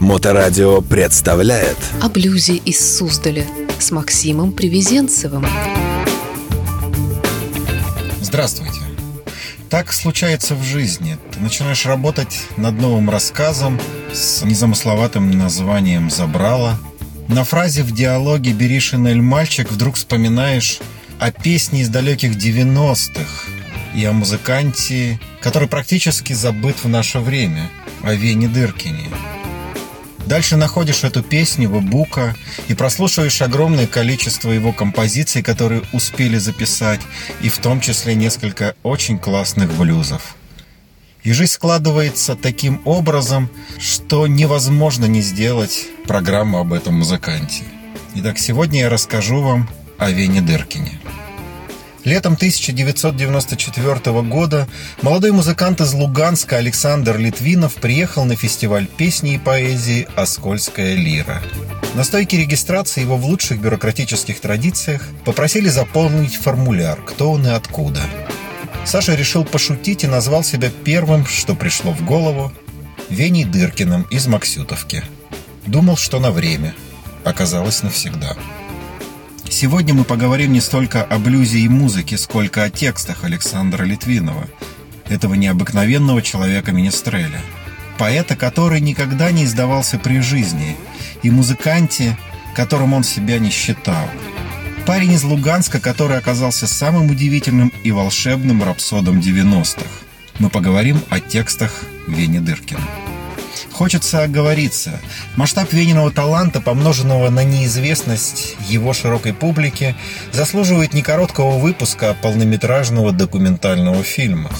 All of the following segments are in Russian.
Моторадио представляет О блюзе из Суздаля с Максимом Привезенцевым. Здравствуйте. Так случается в жизни. Ты начинаешь работать над новым рассказом с незамысловатым названием «Забрала». На фразе в диалоге «Бери шинель, мальчик» вдруг вспоминаешь о песне из далеких 90-х и о музыканте, который практически забыт в наше время, о Вене Дыркине – Дальше находишь эту песню бука и прослушиваешь огромное количество его композиций, которые успели записать, и в том числе несколько очень классных блюзов. И жизнь складывается таким образом, что невозможно не сделать программу об этом музыканте. Итак, сегодня я расскажу вам о Вене Дыркине. Летом 1994 года молодой музыкант из Луганска Александр Литвинов приехал на фестиваль песни и поэзии «Оскольская лира». На стойке регистрации его в лучших бюрократических традициях попросили заполнить формуляр «Кто он и откуда». Саша решил пошутить и назвал себя первым, что пришло в голову, Веней Дыркиным из Максютовки. Думал, что на время. Оказалось навсегда. Сегодня мы поговорим не столько о блюзе и музыке, сколько о текстах Александра Литвинова, этого необыкновенного человека Министреля. Поэта, который никогда не издавался при жизни, и музыканте, которым он себя не считал. Парень из Луганска, который оказался самым удивительным и волшебным рапсодом 90-х. Мы поговорим о текстах Вени Дыркина. Хочется оговориться. Масштаб Вениного таланта, помноженного на неизвестность его широкой публики, заслуживает не короткого выпуска, а полнометражного документального фильма.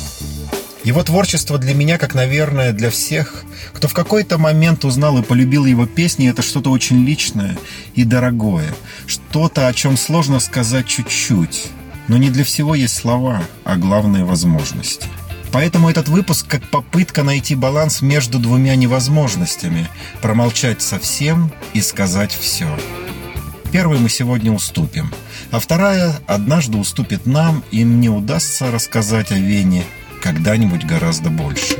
Его творчество для меня, как, наверное, для всех, кто в какой-то момент узнал и полюбил его песни, это что-то очень личное и дорогое. Что-то, о чем сложно сказать чуть-чуть. Но не для всего есть слова, а главные возможности. Поэтому этот выпуск как попытка найти баланс между двумя невозможностями – промолчать совсем и сказать все. Первый мы сегодня уступим, а вторая однажды уступит нам, и мне удастся рассказать о Вене когда-нибудь гораздо больше.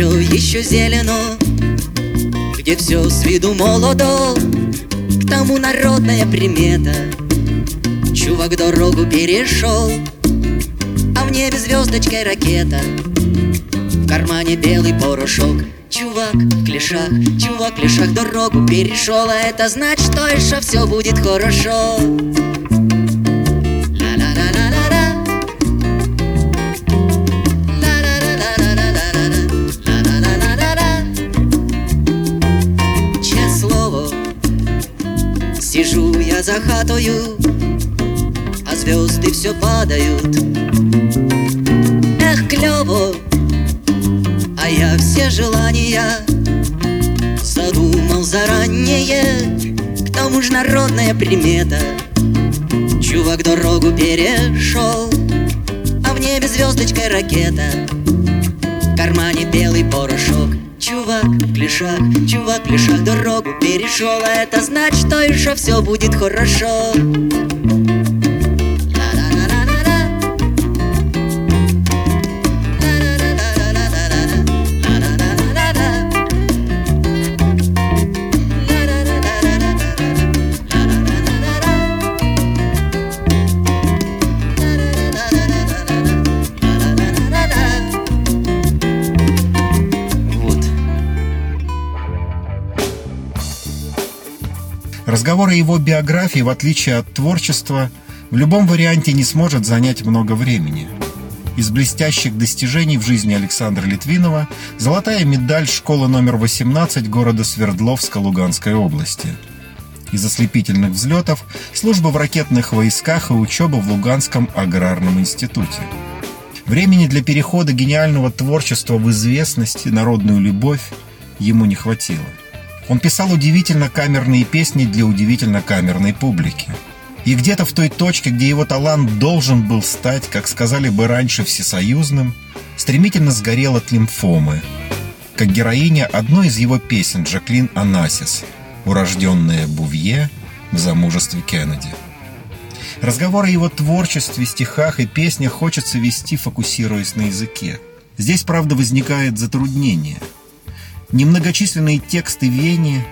Все еще зелено Где все с виду молодо. К тому народная примета. Чувак дорогу перешел А в небе звездочкой ракета. В кармане белый порошок. Чувак в клешах, чувак в клешах дорогу перешел А это значит, что еще все будет хорошо Сижу я за хатою, а звезды все падают. Эх, клево, я все желания Задумал заранее. К тому же народная примета. Чувак дорогу перешел А в небе звездочкой ракета. В кармане белый порошок Чувак в клешах, чувак в клешах дорогу перешел. А это значит, что еще все будет хорошо Разговор о его биографии, в отличие от творчества, в любом варианте не сможет занять много времени. Из блестящих достижений в жизни Александра Литвинова золотая медаль школы номер 18 города Свердловска Луганской области. Из ослепительных взлетов служба в ракетных войсках и учеба в Луганском аграрном институте. Времени для перехода гениального творчества в известность и народную любовь ему не хватило. Он писал удивительно камерные песни для удивительно камерной публики. И где-то в той точке, где его талант должен был стать, как сказали бы раньше, всесоюзным, стремительно сгорел от лимфомы, как героиня одной из его песен Джаклин Анасис, урожденная Бувье в замужестве Кеннеди. Разговор о его творчестве, стихах и песнях хочется вести, фокусируясь на языке. Здесь, правда, возникает затруднение. Немногочисленные тексты Вени,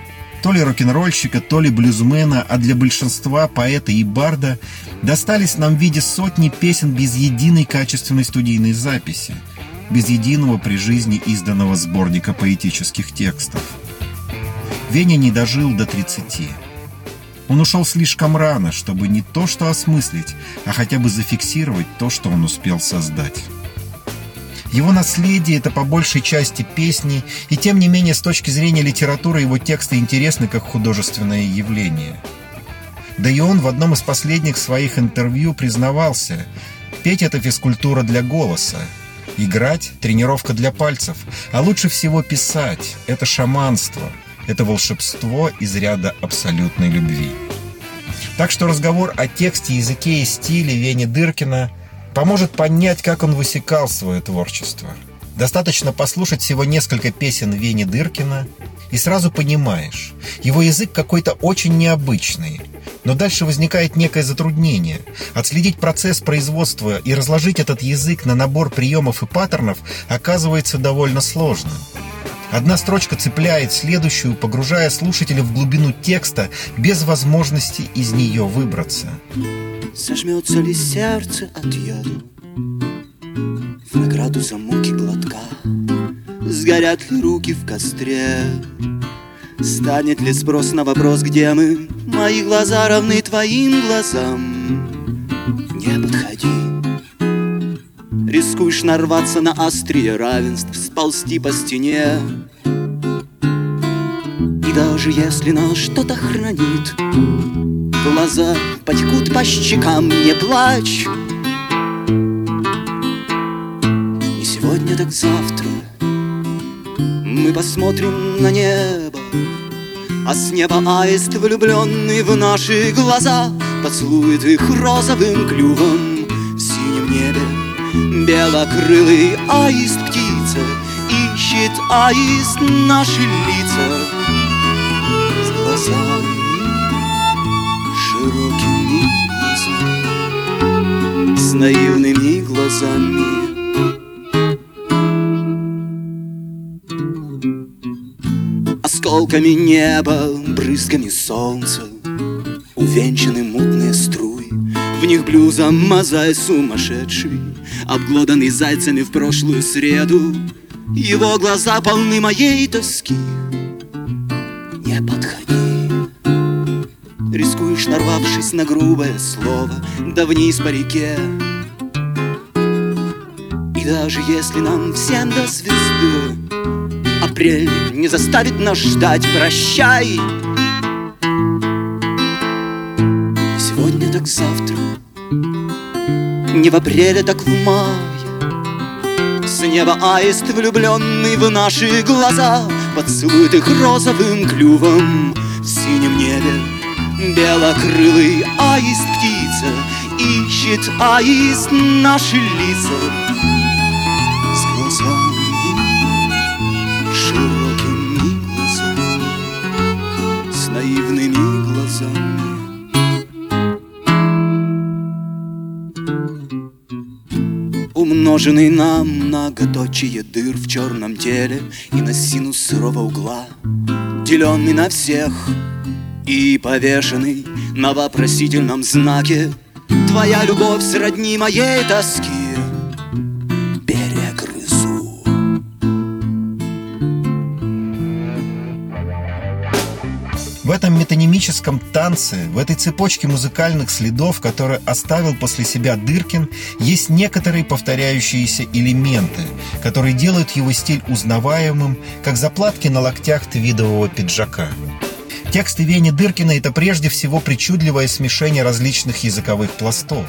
то ли рок-н-ролльщика, то ли блюзмена, а для большинства поэта и барда достались нам в виде сотни песен без единой качественной студийной записи, без единого при жизни изданного сборника поэтических текстов. Веня не дожил до 30. Он ушел слишком рано, чтобы не то что осмыслить, а хотя бы зафиксировать то, что он успел создать. Его наследие — это по большей части песни, и тем не менее с точки зрения литературы его тексты интересны как художественное явление. Да и он в одном из последних своих интервью признавался, петь — это физкультура для голоса, играть — тренировка для пальцев, а лучше всего писать — это шаманство, это волшебство из ряда абсолютной любви. Так что разговор о тексте, языке и стиле Вени Дыркина поможет понять, как он высекал свое творчество. Достаточно послушать всего несколько песен Вени Дыркина, и сразу понимаешь, его язык какой-то очень необычный. Но дальше возникает некое затруднение. Отследить процесс производства и разложить этот язык на набор приемов и паттернов оказывается довольно сложно. Одна строчка цепляет следующую, погружая слушателя в глубину текста без возможности из нее выбраться. Сожмется ли сердце от яду В награду за муки глотка. Сгорят ли руки в костре? Станет ли спрос на вопрос, где мы? Мои глаза равны твоим глазам. Не подходи. Рискуешь нарваться на острие равенств Сползти по стене. И даже если нас что-то хранит Глаза потекут по щекам, не плачь. Не сегодня, так завтра Мы посмотрим на небо. А с неба аист, влюбленный в наши глаза Поцелует их розовым клювом. В синем небе Белокрылый аист птица Ищет аист наши лица. С глазами широкими глазами, с наивными глазами. Осколками неба, брызгами солнца, увенчаны мутные струи. В них блюза мозай сумасшедший, обглоданный зайцами в прошлую среду. Его глаза полны моей тоски. Не подходи. Рискуешь, нарвавшись на грубое слово Да вниз по реке. И даже если нам всем до звезды Апрель не заставит нас ждать Прощай. Сегодня так завтра Не в апреле, так в мае. С неба аист, влюбленный в наши глаза Поцелует их розовым клювом В синем небе Белокрылый аист птица Ищет аист наши лица. С глазами Широкими глазами С наивными глазами. Умноженный на многоточие дыр в черном теле И на синус сырого угла Деленный на всех и повешенный на вопросительном знаке. Твоя любовь сродни моей тоски. Перегрызу. В этом метанимическом танце, в этой цепочке музыкальных следов, которые оставил после себя Дыркин, есть некоторые повторяющиеся элементы, которые делают его стиль узнаваемым, как заплатки на локтях твидового пиджака. Тексты Вени Дыркина – это прежде всего причудливое смешение различных языковых пластов.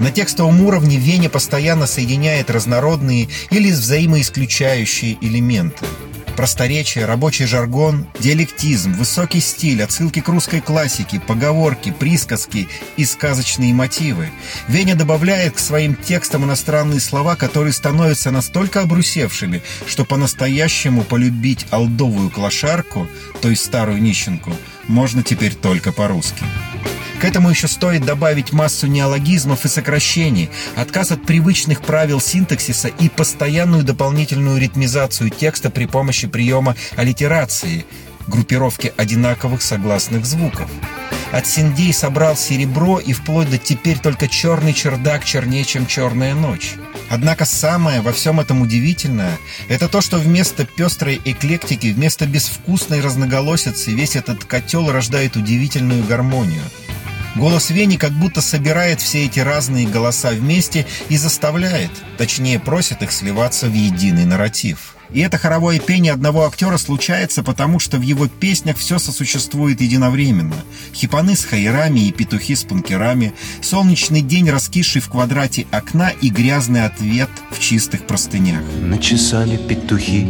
На текстовом уровне Веня постоянно соединяет разнородные или взаимоисключающие элементы. Просторечие, рабочий жаргон, диалектизм, высокий стиль, отсылки к русской классике, поговорки, присказки и сказочные мотивы. Веня добавляет к своим текстам иностранные слова, которые становятся настолько обрусевшими, что по-настоящему полюбить алдовую клошарку, то есть старую нищенку, можно теперь только по-русски. К этому еще стоит добавить массу неологизмов и сокращений, отказ от привычных правил синтаксиса и постоянную дополнительную ритмизацию текста при помощи приема аллитерации, группировки одинаковых согласных звуков. От Синдей собрал серебро и вплоть до теперь только черный чердак чернее, чем черная ночь. Однако самое во всем этом удивительное – это то, что вместо пестрой эклектики, вместо безвкусной разноголосицы весь этот котел рождает удивительную гармонию – Голос Вени как будто собирает все эти разные голоса вместе и заставляет, точнее просит их сливаться в единый нарратив. И это хоровое пение одного актера случается, потому что в его песнях все сосуществует единовременно. Хипаны с хайрами и петухи с пункерами, солнечный день, раскисший в квадрате окна и грязный ответ в чистых простынях. Начесали петухи,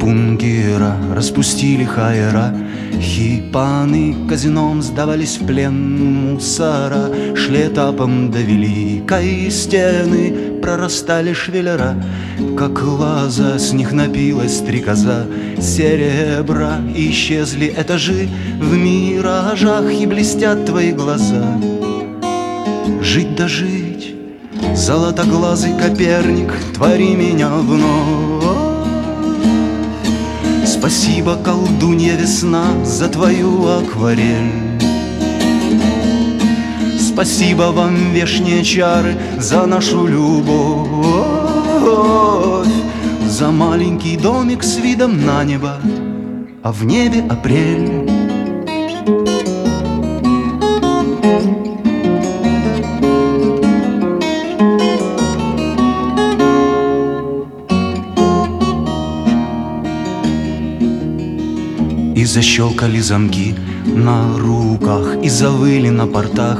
пунгера, распустили хайра, Хипаны казином сдавались в плен мусора, Шли этапом до великой стены, прорастали швеллера, Как лаза с них напилась стрекоза серебра, Исчезли этажи в миражах, и блестят твои глаза. Жить да жить, золотоглазый Коперник, твори меня вновь. Спасибо, колдунья весна, за твою акварель. Спасибо вам, вешние чары, за нашу любовь, За маленький домик с видом на небо, а в небе апрель. Защелкали замки на руках И завыли на портах.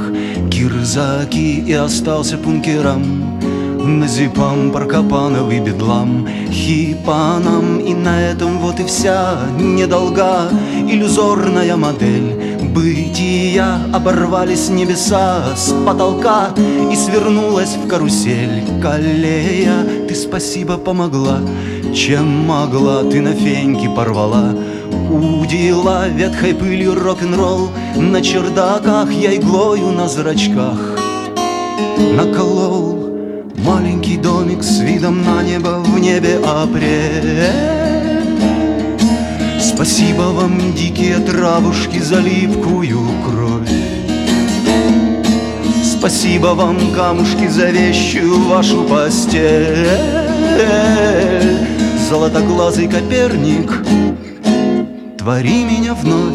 Кирзаки И остался пункером Назипам, Паркопанов и Бедлам Хипанам. И на этом вот и вся недолга Иллюзорная модель. Бытия оборвались небеса с потолка И свернулась в карусель. Калея, ты спасибо помогла Чем могла, ты на феньки порвала Удила ветхой пылью рок-н-ролл. На чердаках я иглою на зрачках. Наколол маленький домик с видом на небо В небе апрель. Спасибо вам, дикие травушки, за липкую кровь. Спасибо вам, камушки, за вещую вашу постель. Золотоглазый Коперник — твори меня вновь.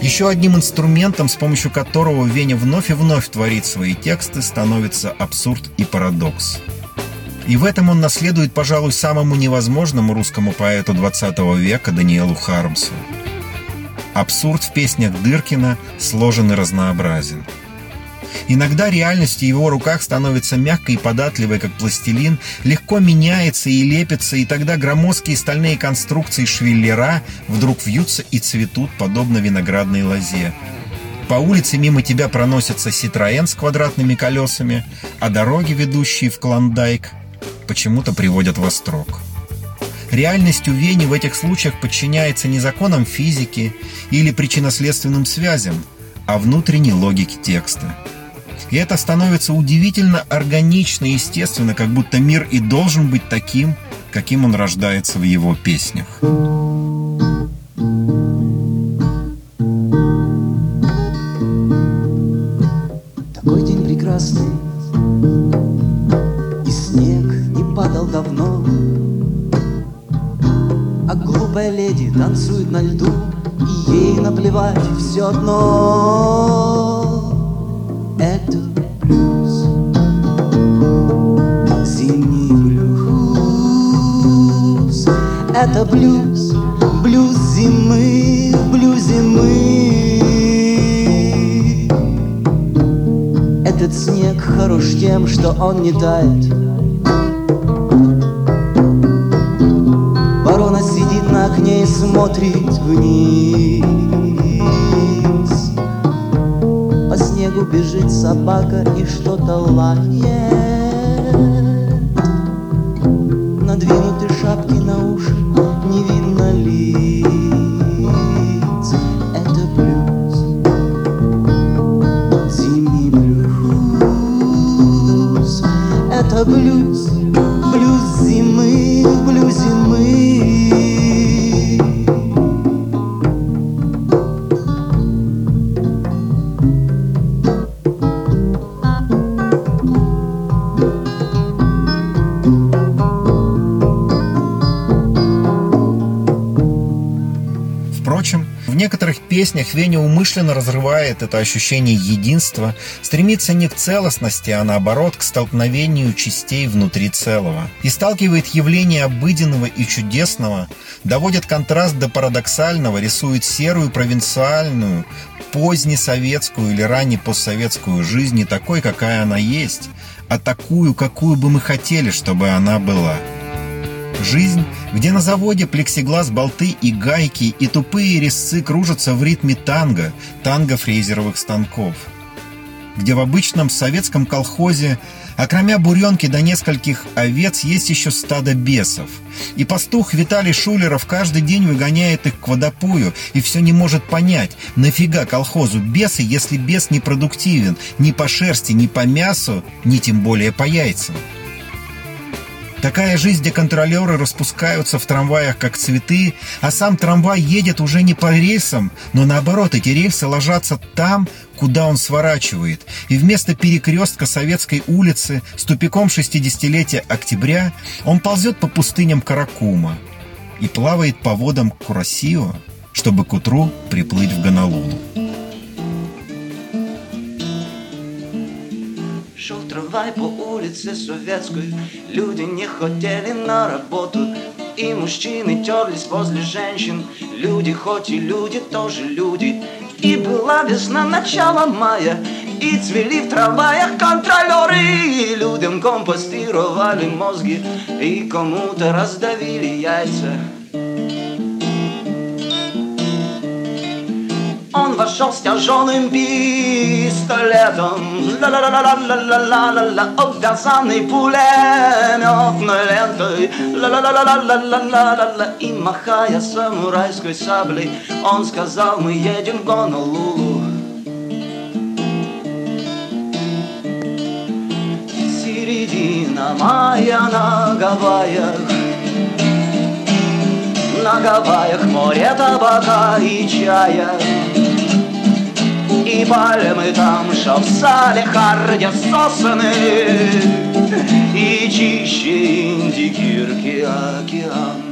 Еще одним инструментом, с помощью которого Веня вновь и вновь творит свои тексты, становится абсурд и парадокс. И в этом он наследует, пожалуй, самому невозможному русскому поэту 20 века Даниэлу Хармсу – Абсурд в песнях Дыркина сложен и разнообразен. Иногда реальность в его руках становится мягкой и податливой, как пластилин, легко меняется и лепится, и тогда громоздкие стальные конструкции швеллера вдруг вьются и цветут, подобно виноградной лозе. По улице мимо тебя проносится Ситроен с квадратными колесами, а дороги, ведущие в Клондайк, почему-то приводят в восторг. Реальность у Вени в этих случаях подчиняется не законам физики или причинно-следственным связям, а внутренней логике текста. И это становится удивительно органично и естественно, как будто мир и должен быть таким, каким он рождается в его песнях. Одно Это блюз Зимний блюз Это блюз Блюз блюз зимы, в блюзе мы. Этот снег хорош тем, что он не тает Бежит собака и что-то лает. Надвинуты шапки на уши, не видно лиц. Это блюз, зимний блюз Это блюз Веня умышленно разрывает это ощущение единства, стремится не к целостности, а наоборот к столкновению частей внутри целого. И сталкивает явление обыденного и чудесного, доводит контраст до парадоксального, рисует серую провинциальную, позднесоветскую или ранне постсоветскую жизнь не такой, какая она есть, а такую, какую бы мы хотели, чтобы она была. Жизнь, где на заводе плексиглаз, болты и гайки и тупые резцы кружатся в ритме танго, танго фрезеровых станков. Где в обычном советском колхозе, окромя буренки до нескольких овец, есть еще стадо бесов. И пастух Виталий Шулеров каждый день выгоняет их к водопою и все не может понять, нафига колхозу бесы, если бес не продуктивен ни по шерсти, ни по мясу, ни тем более по яйцам. Такая жизнь, где контролеры распускаются в трамваях, как цветы, а сам трамвай едет уже не по рельсам, но наоборот, эти рельсы ложатся там, куда он сворачивает. И вместо перекрестка Советской улицы с тупиком 60-летия октября он ползет по пустыням Каракума и плавает по водам Курасио, чтобы к утру приплыть в Гонолулу. Трамвай по улице Советской Люди не хотели на работу. И мужчины терлись возле женщин. Люди, хоть и люди, тоже люди. И была весна, начало мая. И цвели в трамваях контролеры. И людям компостировали мозги. И кому-то раздавили яйца вошел с тяжелым пистолетом. Ла-ла-ла-ла-ла-ла-ла-ла Обвязанный пулеметной лентой. Ла-ла-ла-ла-ла-ла-ла-ла И махая самурайской саблей Он сказал, мы едем в Гонолулу Середина мая на Гавайях. На Гавайях море табака и чая И пальмы там, что в Салехарде сосны И чище Индигирки океан.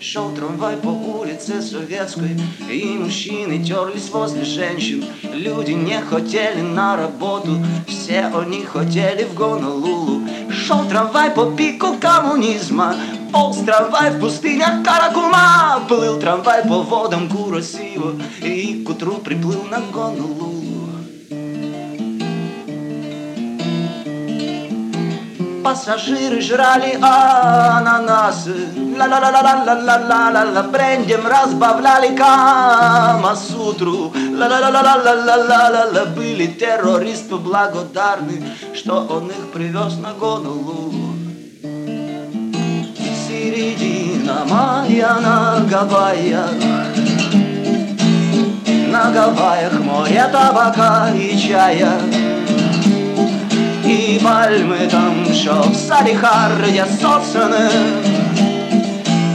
Шел трамвай по улице Советской И мужчины терлись возле женщин. Люди не хотели на работу Все они хотели в Гонолулу. Шел трамвай по пику коммунизма Полз трамвай в пустынях Каракума. Плыл трамвай по водам Куросио И к утру приплыл на Гонолулу Пассажиры жрали ананасы. Ла-ла-ла-ла-ла-ла-ла-ла Брендем разбавляли камасутру. Ла-ла-ла-ла-ла-ла-ла-ла Были террористы благодарны Что он их привез на Гонолулу Середина мая на Гавайях На Гавайях море табака и чая и пальмы там, що в Саліхарді сосни,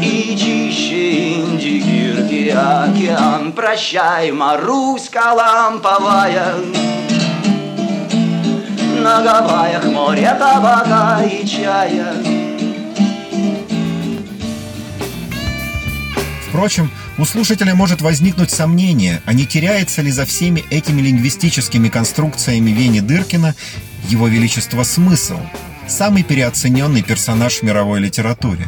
И чище Индигирки океан. Прощай, Маруська ламповая, На Гавайях море табака и чая. Впрочем, у слушателя может возникнуть сомнение, а не теряется ли за всеми этими лингвистическими конструкциями Вени Дыркина его величество смысл? самый переоцененный персонаж в мировой литературе.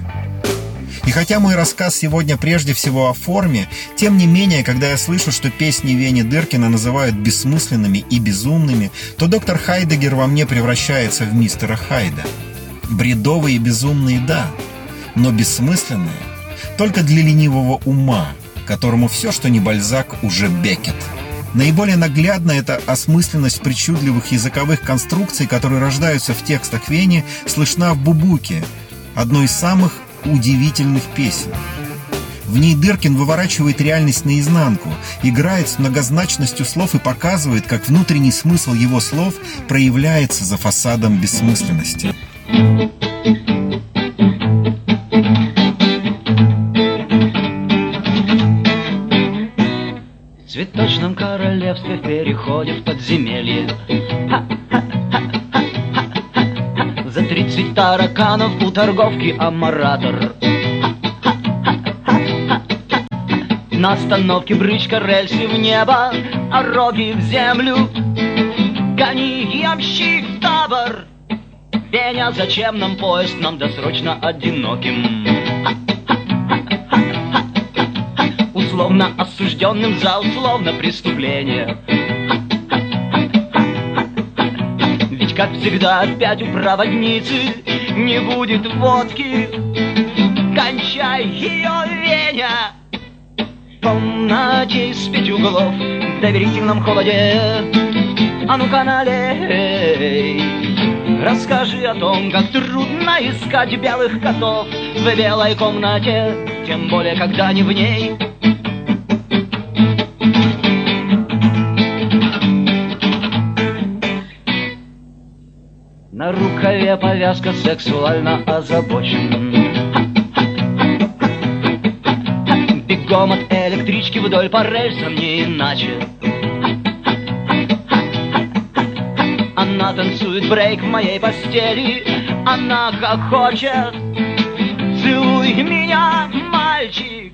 И хотя мой рассказ сегодня прежде всего о форме, тем не менее, когда я слышу, что песни Вени Дыркина называют бессмысленными и безумными, то доктор Хайдегер во мне превращается в мистера Хайда. Бредовые и безумные – да, но бессмысленные – только для ленивого ума, которому все, что не Бальзак, уже Бекет. Наиболее наглядно эта осмысленность причудливых языковых конструкций, которые рождаются в текстах Вени, слышна в «Бубуке», одной из самых удивительных песен. В ней Дыркин выворачивает реальность наизнанку, играет с многозначностью слов и показывает, как внутренний смысл его слов проявляется за фасадом бессмысленности. Королевстве в переходе в подземелье. За тридцать тараканов у торговки амаратор На остановке брычка рельсы в небо, а роги в землю. Гони ямщик табор. Веня, зачем нам поезд, нам досрочно одиноким Условно осужденным за условно преступление. Ведь, как всегда, опять у проводницы Не будет водки. Кончай ее, Веня! В комнате из пяти углов В доверительном холоде. А ну-ка налей Расскажи о том, как трудно искать белых котов В белой комнате Тем более, когда не в ней Рукаве повязка сексуально озабочен Бегом от электрички вдоль по рельсам не иначе. Она танцует брейк в моей постели Она хохочет Целуй меня, мальчик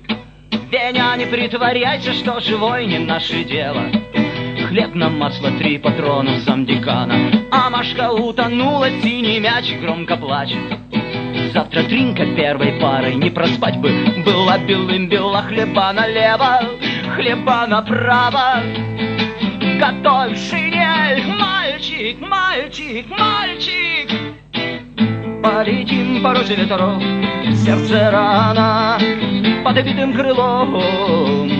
Веня, не притворяйся, что живой не наше дело Хлеб на масло, три патрона сам декана А Машка утонула, синий мяч громко плачет. Завтра тринка первой парой, не проспать бы. Была белым бела хлеба налево, хлеба направо. Готовь шинель, мальчик, мальчик, мальчик. Полетим по розе ветров, сердце рана Под обитым крылом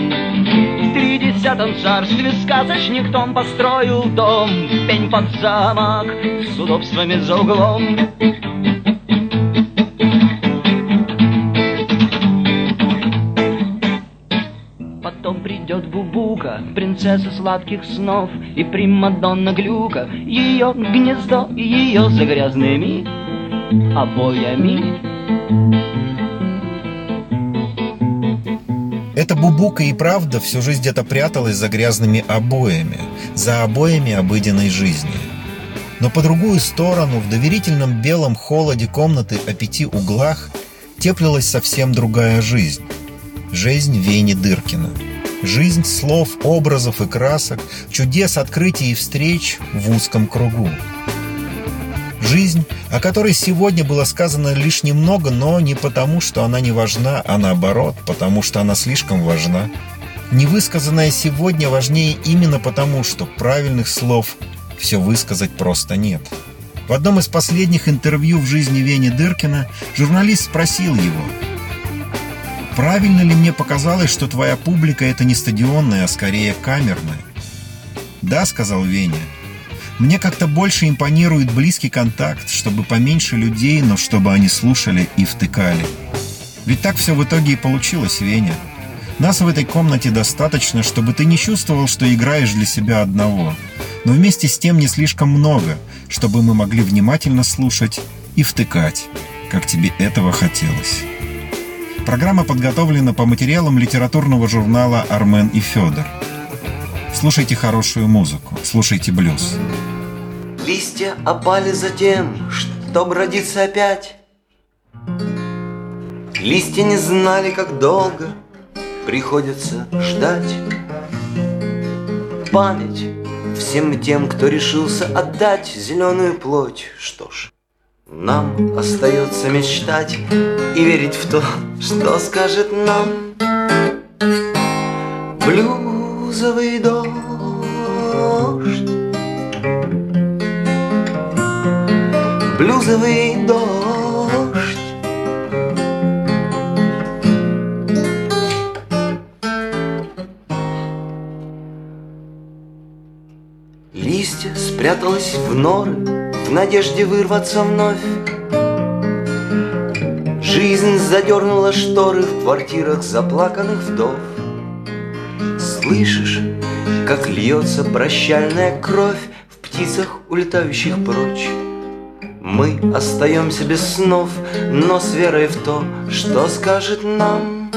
тридесятом царстве сказочник Том построил дом. Пень под замок с удобствами за углом. Потом придет Бубука, принцесса сладких снов И примадонна Глюка, ее гнездо ее за грязными обоями Эта бубука и правда всю жизнь где-то пряталась за грязными обоями, за обоями обыденной жизни. Но по другую сторону, в доверительном белом холоде комнаты о пяти углах, теплилась совсем другая жизнь. Жизнь Вени Дыркина. Жизнь слов, образов и красок, чудес, открытий и встреч в узком кругу. Жизнь, о которой сегодня было сказано лишь немного, но не потому, что она не важна, а наоборот, потому что она слишком важна. Невысказанное сегодня важнее именно потому, что правильных слов все высказать просто нет. В одном из последних интервью в жизни Вени Дыркина журналист спросил его, «Правильно ли мне показалось, что твоя публика – это не стадионная, а скорее камерная?» «Да», – сказал Веня, мне как-то больше импонирует близкий контакт, чтобы поменьше людей, но чтобы они слушали и втыкали. Ведь так все в итоге и получилось, Веня. Нас в этой комнате достаточно, чтобы ты не чувствовал, что играешь для себя одного. Но вместе с тем не слишком много, чтобы мы могли внимательно слушать и втыкать, как тебе этого хотелось. Программа подготовлена по материалам литературного журнала «Армен и Федор». Слушайте хорошую музыку, слушайте блюз. Листья опали за тем, чтоб родиться опять. Листья не знали, как долго приходится ждать. Память всем тем, кто решился отдать зеленую плоть. Что ж, Нам остается мечтать и верить в то, что скажет нам Блюзовый дождь Блюзовый дождь Листья спряталась в норы В надежде вырваться вновь. Жизнь задернула шторы В квартирах заплаканных вдов. Слышишь, как льется прощальная кровь В птицах, улетающих прочь Мы остаемся без снов Но с верой в то, что скажет нам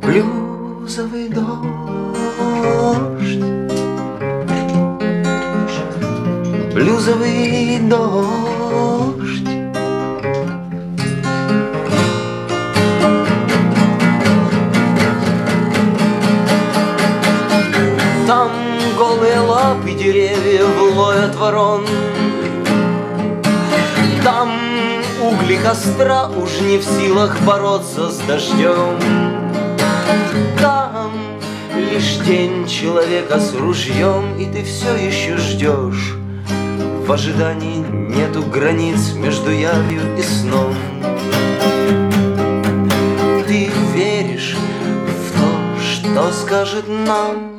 Блюзовый дождь. Блюзовый дождь. Там голые лапы деревьев ловят ворон костра уж не в силах бороться с дождем. Там лишь тень человека с ружьем И ты все еще ждешь В ожидании нету границ между явью и сном. Ты веришь в то, что скажет нам